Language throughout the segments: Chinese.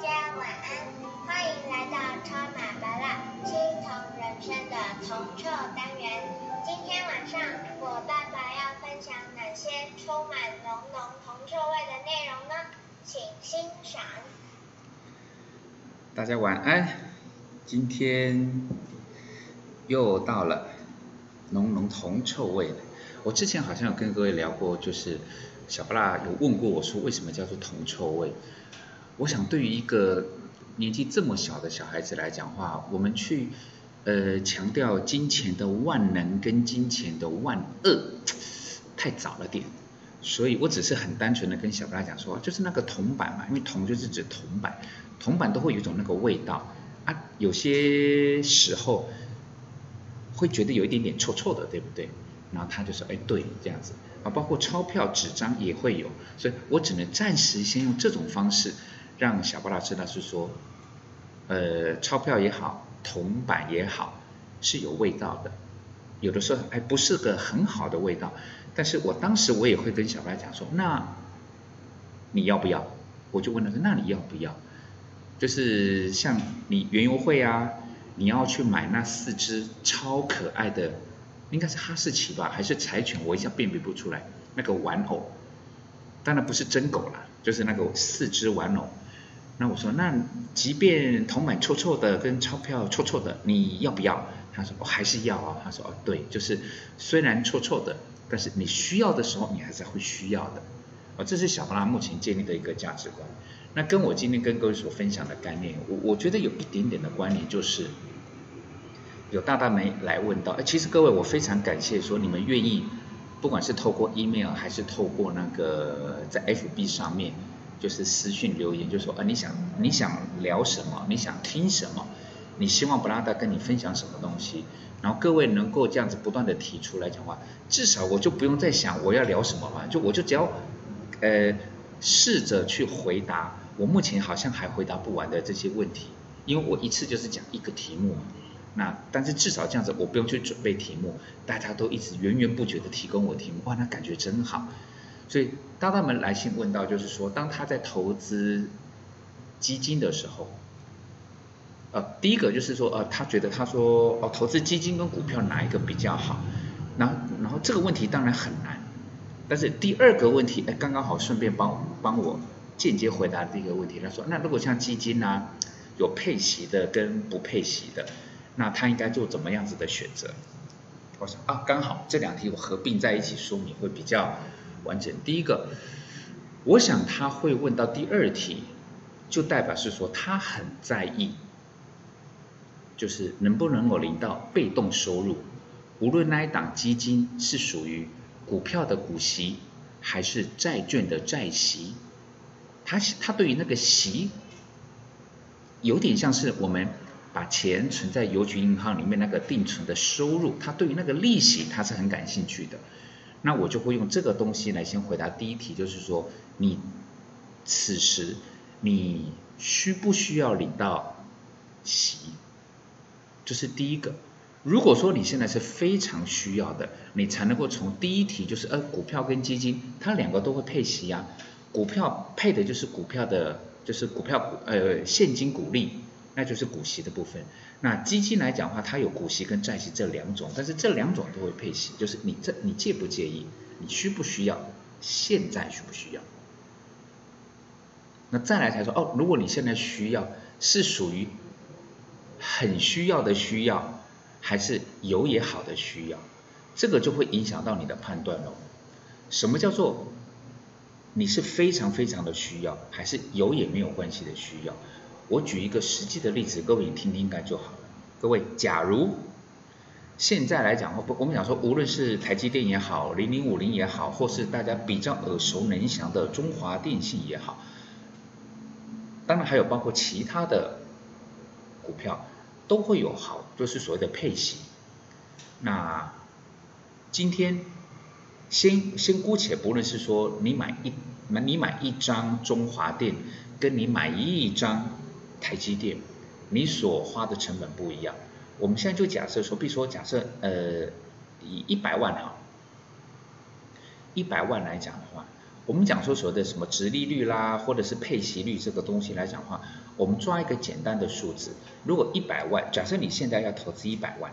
大家晚安，欢迎来到超马巴拉青铜人生的铜臭单元。今天晚上我爸爸要分享哪些充满浓浓铜臭味的内容呢？请欣赏。大家晚安，今天又到了浓浓铜臭味了。我之前好像有跟各位聊过，就是小布拉有问过我说，为什么叫做铜臭味？我想对于一个年纪这么小的小孩子来讲话，我们去呃强调金钱的万能跟金钱的万恶，太早了点。所以我只是很单纯的跟小布拉讲说，就是那个铜板嘛，因为铜就是指铜板，铜板都会有一种那个味道啊，有些时候会觉得有一点点臭臭的，对不对？然后他就说，哎，对，这样子啊，包括钞票、纸张也会有，所以我只能暂时先用这种方式。让小巴拉知道是说，呃，钞票也好，铜板也好，是有味道的，有的时候还不是个很好的味道。但是我当时我也会跟小巴拉讲说，那你要不要？我就问他说，那你要不要？就是像你园游会啊，你要去买那四只超可爱的，应该是哈士奇吧，还是柴犬？我一下辨别不出来，那个玩偶，当然不是真狗啦，就是那个四只玩偶。那我说，那即便铜板臭臭的，跟钞票臭臭的，你要不要？他说，我还是要啊。他说，哦，对，就是虽然臭臭的，但是你需要的时候，你还是会需要的。哦，这是小巴拉目前建立的一个价值观。那跟我今天跟各位所分享的概念，我我觉得有一点点的关联，就是有大大没来问到，哎，其实各位，我非常感谢说你们愿意，不管是透过 email 还是透过那个在 FB 上面。就是私讯留言，就说啊，你想你想聊什么？你想听什么？你希望布拉达跟你分享什么东西？然后各位能够这样子不断的提出来讲话，至少我就不用再想我要聊什么嘛，就我就只要呃试着去回答我目前好像还回答不完的这些问题，因为我一次就是讲一个题目嘛。那但是至少这样子我不用去准备题目，大家都一直源源不绝的提供我题目，哇，那感觉真好。所以，当他们来信问到，就是说，当他在投资基金的时候，呃，第一个就是说，呃，他觉得他说，哦，投资基金跟股票哪一个比较好？然后，然后这个问题当然很难。但是第二个问题，哎，刚刚好顺便帮帮我间接回答第一个问题。他说，那如果像基金呢，有配息的跟不配息的，那他应该做怎么样子的选择？我想啊，刚好这两题我合并在一起说明会比较。完整。第一个，我想他会问到第二题，就代表是说他很在意，就是能不能够领到被动收入，无论那一档基金是属于股票的股息，还是债券的债息，他他对于那个息，有点像是我们把钱存在邮局银行里面那个定存的收入，他对于那个利息他是很感兴趣的。那我就会用这个东西来先回答第一题，就是说你此时你需不需要领到息？这是第一个。如果说你现在是非常需要的，你才能够从第一题就是呃股票跟基金，它两个都会配息啊。股票配的就是股票的，就是股票呃现金股利。那就是股息的部分。那基金来讲的话，它有股息跟债息这两种，但是这两种都会配息。就是你这你介不介意？你需不需要？现在需不需要？那再来才说哦，如果你现在需要，是属于很需要的需要，还是有也好的需要？这个就会影响到你的判断喽。什么叫做你是非常非常的需要，还是有也没有关系的需要？我举一个实际的例子，各位你听听看就好了。各位，假如现在来讲，我我们讲说，无论是台积电也好，零零五零也好，或是大家比较耳熟能详的中华电信也好，当然还有包括其他的股票，都会有好，就是所谓的配息。那今天先先姑且不论是说你买一买你买一张中华电，跟你买一张。台积电，你所花的成本不一样。我们现在就假设说，比如说假设呃，以一百万哈，一百万来讲的话，我们讲说所谓的什么值利率啦，或者是配息率这个东西来讲的话，我们抓一个简单的数字，如果一百万，假设你现在要投资一百万，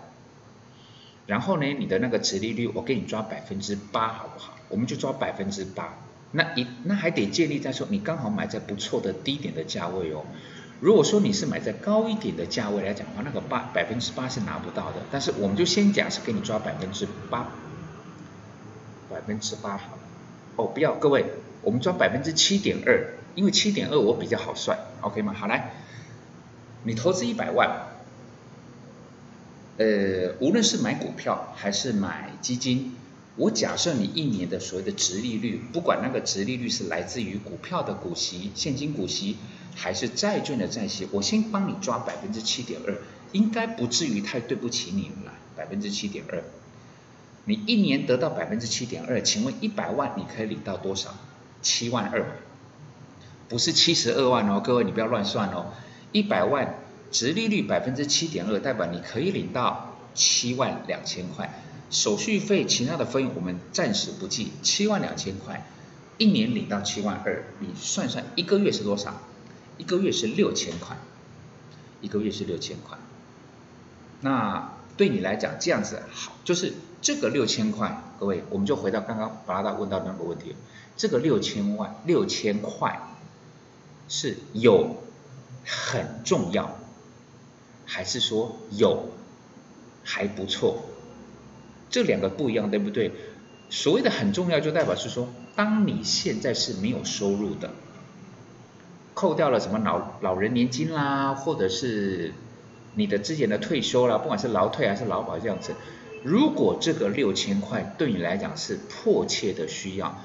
然后呢，你的那个值利率我给你抓百分之八，好不好？我们就抓百分之八，那一那还得建立在说你刚好买在不错的低点的价位哦。如果说你是买在高一点的价位来讲的话，那个八百分之八是拿不到的。但是我们就先假设给你抓百分之八，百分之八好了。哦，不要，各位，我们抓百分之七点二，因为七点二我比较好算，OK 吗？好来，你投资一百万，呃，无论是买股票还是买基金，我假设你一年的所谓的值利率，不管那个值利率是来自于股票的股息、现金股息。还是债券的债息，我先帮你抓百分之七点二，应该不至于太对不起你了。百分之七点二，你一年得到百分之七点二，请问一百万你可以领到多少？七万二，不是七十二万哦，各位你不要乱算哦。一百万，直利率百分之七点二，代表你可以领到七万两千块。手续费、其他的费用我们暂时不计，七万两千块，一年领到七万二，你算算一个月是多少？一个月是六千块，一个月是六千块。那对你来讲这样子好，就是这个六千块，各位，我们就回到刚刚巴拉达问到那个问题，这个六千万六千块是有很重要，还是说有还不错？这两个不一样，对不对？所谓的很重要，就代表是说，当你现在是没有收入的。扣掉了什么老老人年金啦，或者是你的之前的退休啦，不管是劳退还是劳保这样子，如果这个六千块对你来讲是迫切的需要，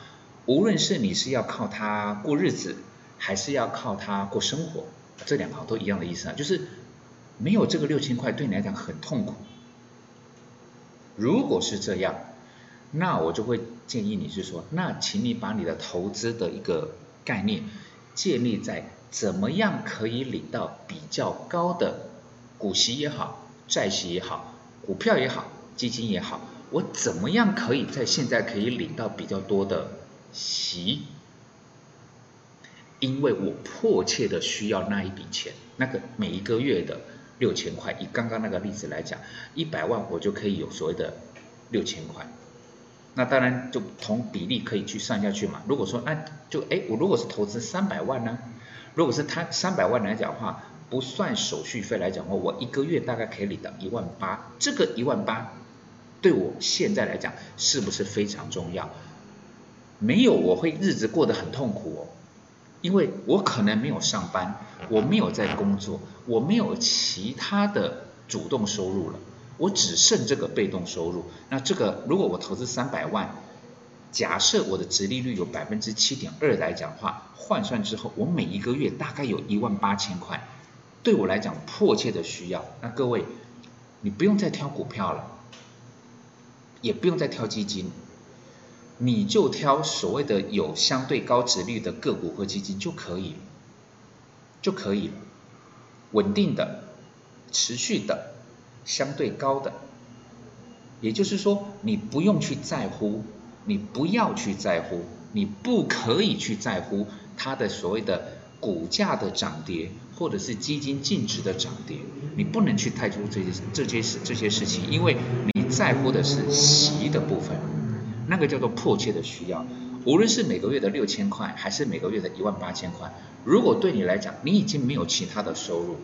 无论是你是要靠它过日子，还是要靠它过生活，这两个都一样的意思啊，就是没有这个六千块对你来讲很痛苦。如果是这样，那我就会建议你是说，那请你把你的投资的一个概念。建立在怎么样可以领到比较高的股息也好，债息也好，股票也好，基金也好，我怎么样可以在现在可以领到比较多的息？因为我迫切的需要那一笔钱，那个每一个月的六千块，以刚刚那个例子来讲，一百万我就可以有所谓的六千块。那当然就同比例可以去算下去嘛。如果说那就哎，我如果是投资三百万呢？如果是他三百万来讲的话，不算手续费来讲的话，我一个月大概可以领到一万八。这个一万八对我现在来讲是不是非常重要？没有，我会日子过得很痛苦哦，因为我可能没有上班，我没有在工作，我没有其他的主动收入了。我只剩这个被动收入，那这个如果我投资三百万，假设我的值利率有百分之七点二来讲话，换算之后，我每一个月大概有一万八千块，对我来讲迫切的需要。那各位，你不用再挑股票了，也不用再挑基金，你就挑所谓的有相对高值率的个股和基金就可以，就可以了，稳定的，持续的。相对高的，也就是说，你不用去在乎，你不要去在乎，你不可以去在乎它的所谓的股价的涨跌，或者是基金净值的涨跌，你不能去太注这些这些事这些事情，因为你在乎的是息的部分，那个叫做迫切的需要。无论是每个月的六千块，还是每个月的一万八千块，如果对你来讲，你已经没有其他的收入，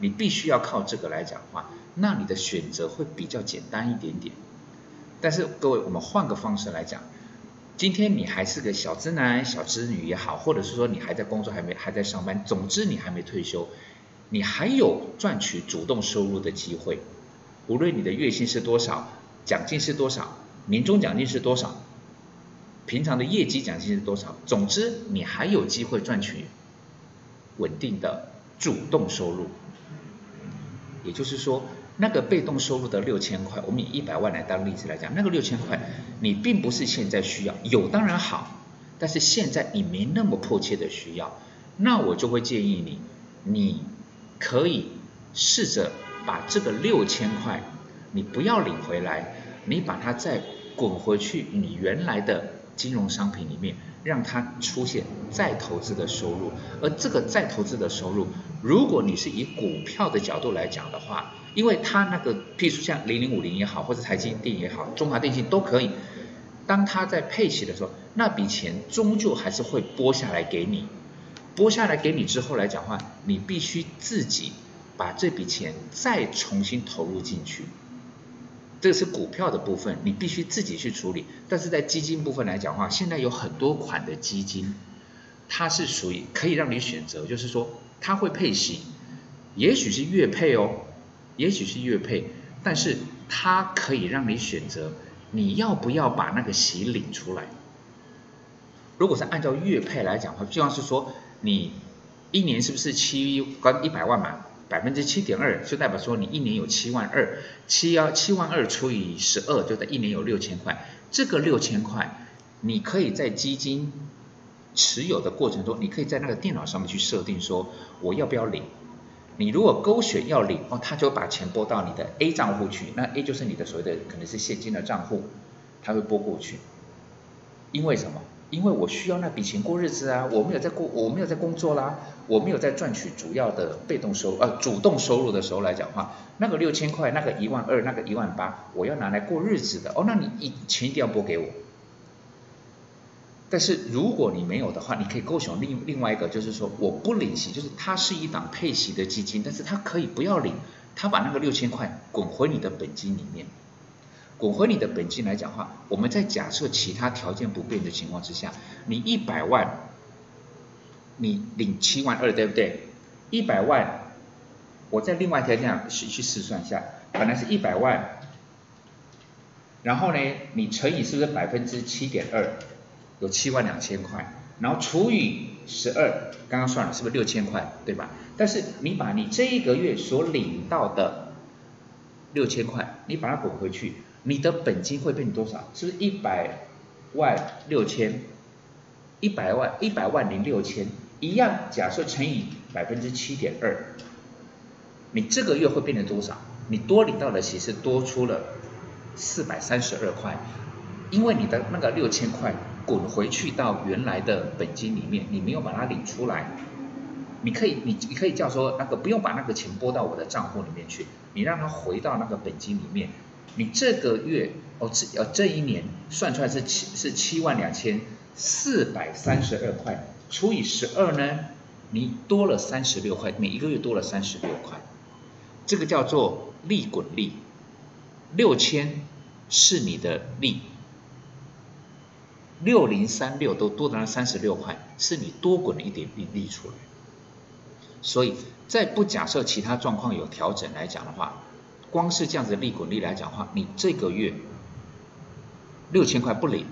你必须要靠这个来讲话。那你的选择会比较简单一点点，但是各位，我们换个方式来讲，今天你还是个小资男、小资女也好，或者是说你还在工作、还没还在上班，总之你还没退休，你还有赚取主动收入的机会。无论你的月薪是多少，奖金是多少，年终奖金是多少，平常的业绩奖金是多少，总之你还有机会赚取稳定的主动收入。也就是说。那个被动收入的六千块，我们以一百万来当例子来讲，那个六千块你并不是现在需要，有当然好，但是现在你没那么迫切的需要，那我就会建议你，你可以试着把这个六千块，你不要领回来，你把它再滚回去你原来的金融商品里面，让它出现再投资的收入。而这个再投资的收入，如果你是以股票的角度来讲的话，因为它那个，譬如像零零五零也好，或者台积电也好，中华电信都可以。当它在配息的时候，那笔钱终究还是会拨下来给你。拨下来给你之后来讲话，你必须自己把这笔钱再重新投入进去。这个是股票的部分，你必须自己去处理。但是在基金部分来讲话，现在有很多款的基金，它是属于可以让你选择，就是说它会配息，也许是月配哦，也许是月配，但是它可以让你选择。你要不要把那个息领出来？如果是按照月配来讲的话，就像是说你一年是不是七刚一百万嘛，百分之七点二就代表说你一年有七万二，七幺七万二除以十二，就在一年有六千块。这个六千块，你可以在基金持有的过程中，你可以在那个电脑上面去设定说我要不要领。你如果勾选要领哦，他就把钱拨到你的 A 账户去，那 A 就是你的所谓的可能是现金的账户，他会拨过去。因为什么？因为我需要那笔钱过日子啊，我没有在过，我没有在工作啦，我没有在赚取主要的被动收呃主动收入的时候来讲话，那个六千块，那个一万二，那个一万八，我要拿来过日子的哦，那你一钱一定要拨给我。但是如果你没有的话，你可以勾选另另外一个，就是说我不领息，就是它是一档配息的基金，但是它可以不要领，它把那个六千块滚回你的本金里面，滚回你的本金来讲话，我们在假设其他条件不变的情况之下，你一百万，你领七万二，对不对？一百万，我在另外一条件去去试算一下，本来是一百万，然后呢，你乘以是不是百分之七点二？有七万两千块，然后除以十二，刚刚算了是不是六千块，对吧？但是你把你这一个月所领到的六千块，你把它滚回去，你的本金会变多少？是不是一百万六千？一百万一百万零六千，一样，假设乘以百分之七点二，你这个月会变成多少？你多领到的其实多出了四百三十二块，因为你的那个六千块。滚回去到原来的本金里面，你没有把它领出来，你可以，你你可以叫说那个不用把那个钱拨到我的账户里面去，你让它回到那个本金里面，你这个月哦这呃这一年算出来是七是七万两千四百三十二块，除以十二呢，你多了三十六块，每一个月多了三十六块，这个叫做利滚利，六千是你的利。六零三六都多了三十六块，是你多滚了一点利利出来。所以在不假设其他状况有调整来讲的话，光是这样子利滚利来讲的话，你这个月六千块不领，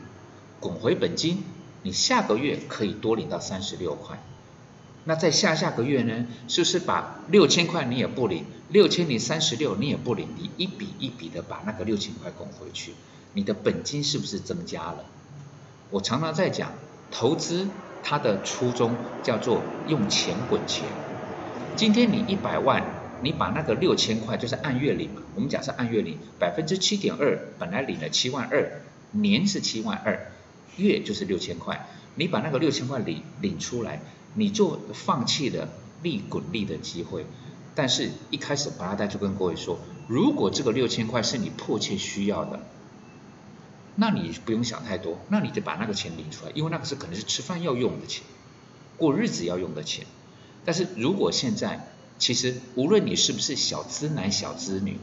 滚回本金，你下个月可以多领到三十六块。那在下下个月呢，是不是把六千块你也不领，六千零三十六你也不领，你一笔一笔的把那个六千块滚回去，你的本金是不是增加了？我常常在讲，投资它的初衷叫做用钱滚钱。今天你一百万，你把那个六千块就是按月领嘛，我们假设按月领，百分之七点二，本来领了七万二，年是七万二，月就是六千块，你把那个六千块领领出来，你就放弃了利滚利的机会。但是一开始巴拉代就跟各位说，如果这个六千块是你迫切需要的。那你不用想太多，那你就把那个钱领出来，因为那个是可能是吃饭要用的钱，过日子要用的钱。但是如果现在，其实无论你是不是小资男小资女，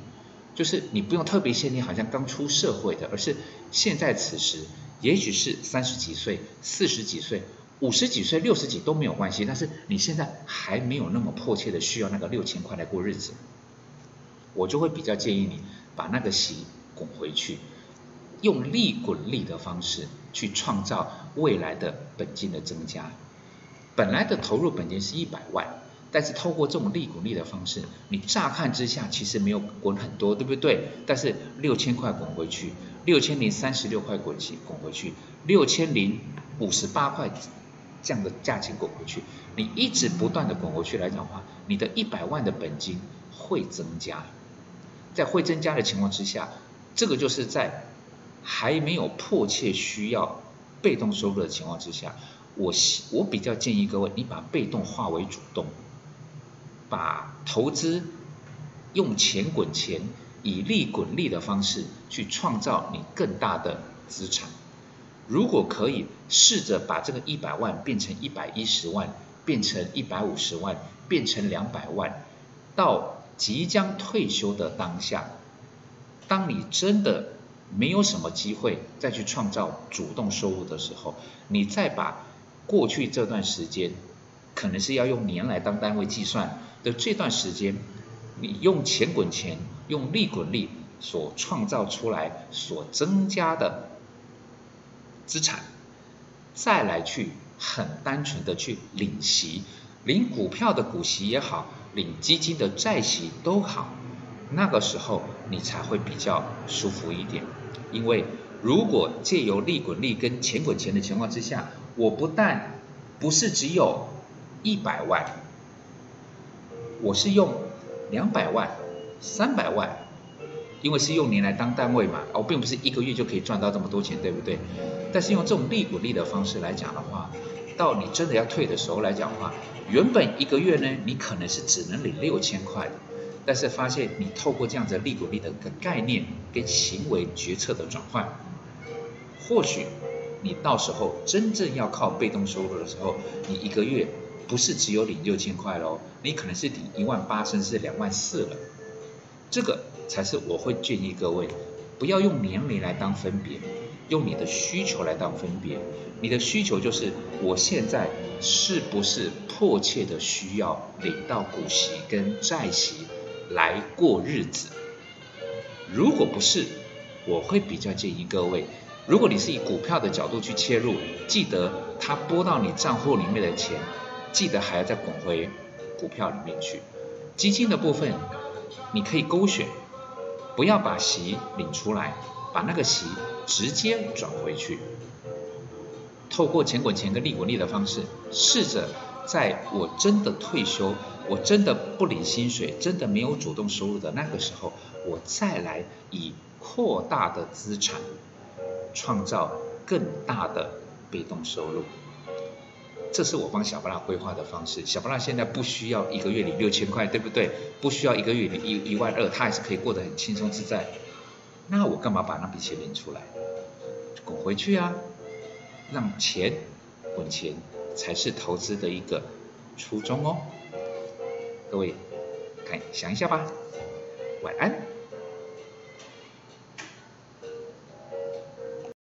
就是你不用特别限定，好像刚出社会的，而是现在此时，也许是三十几岁、四十几岁、五十几岁、六十几都没有关系，但是你现在还没有那么迫切的需要那个六千块来过日子，我就会比较建议你把那个息滚回去。用利滚利的方式去创造未来的本金的增加。本来的投入本金是一百万，但是透过这种利滚利的方式，你乍看之下其实没有滚很多，对不对？但是六千块滚回去，六千零三十六块滚起滚回去，六千零五十八块这样的价钱滚回去，你一直不断的滚回去来讲的话，你的一百万的本金会增加。在会增加的情况之下，这个就是在。还没有迫切需要被动收入的情况之下，我我比较建议各位，你把被动化为主动，把投资用钱滚钱，以利滚利的方式去创造你更大的资产。如果可以试着把这个一百万变成一百一十万，变成一百五十万，变成两百万，到即将退休的当下，当你真的没有什么机会再去创造主动收入的时候，你再把过去这段时间，可能是要用年来当单位计算的这段时间，你用钱滚钱，用利滚利所创造出来所增加的。资产，再来去很单纯的去领息，领股票的股息也好，领基金的债息都好，那个时候你才会比较舒服一点。因为如果借由利滚利跟钱滚钱的情况之下，我不但不是只有一百万，我是用两百万、三百万。因为是用年来当单位嘛，我并不是一个月就可以赚到这么多钱，对不对？但是用这种利滚利的方式来讲的话，到你真的要退的时候来讲的话，原本一个月呢，你可能是只能领六千块的，但是发现你透过这样子利滚利的个概念跟行为决策的转换，或许你到时候真正要靠被动收入的时候，你一个月不是只有领六千块喽，你可能是领一万八甚至两万四了，这个。才是我会建议各位，不要用年龄来当分别，用你的需求来当分别。你的需求就是我现在是不是迫切的需要领到股息跟债息来过日子？如果不是，我会比较建议各位，如果你是以股票的角度去切入，记得它拨到你账户里面的钱，记得还要再滚回股票里面去。基金的部分，你可以勾选。不要把息领出来，把那个息直接转回去。透过钱滚钱跟利滚利的方式，试着在我真的退休，我真的不领薪水，真的没有主动收入的那个时候，我再来以扩大的资产，创造更大的被动收入。这是我帮小巴拉规划的方式。小巴拉现在不需要一个月领六千块，对不对？不需要一个月领一一万二，他还是可以过得很轻松自在。那我干嘛把那笔钱领出来？滚回去啊！让钱滚钱才是投资的一个初衷哦。各位，看想一下吧。晚安。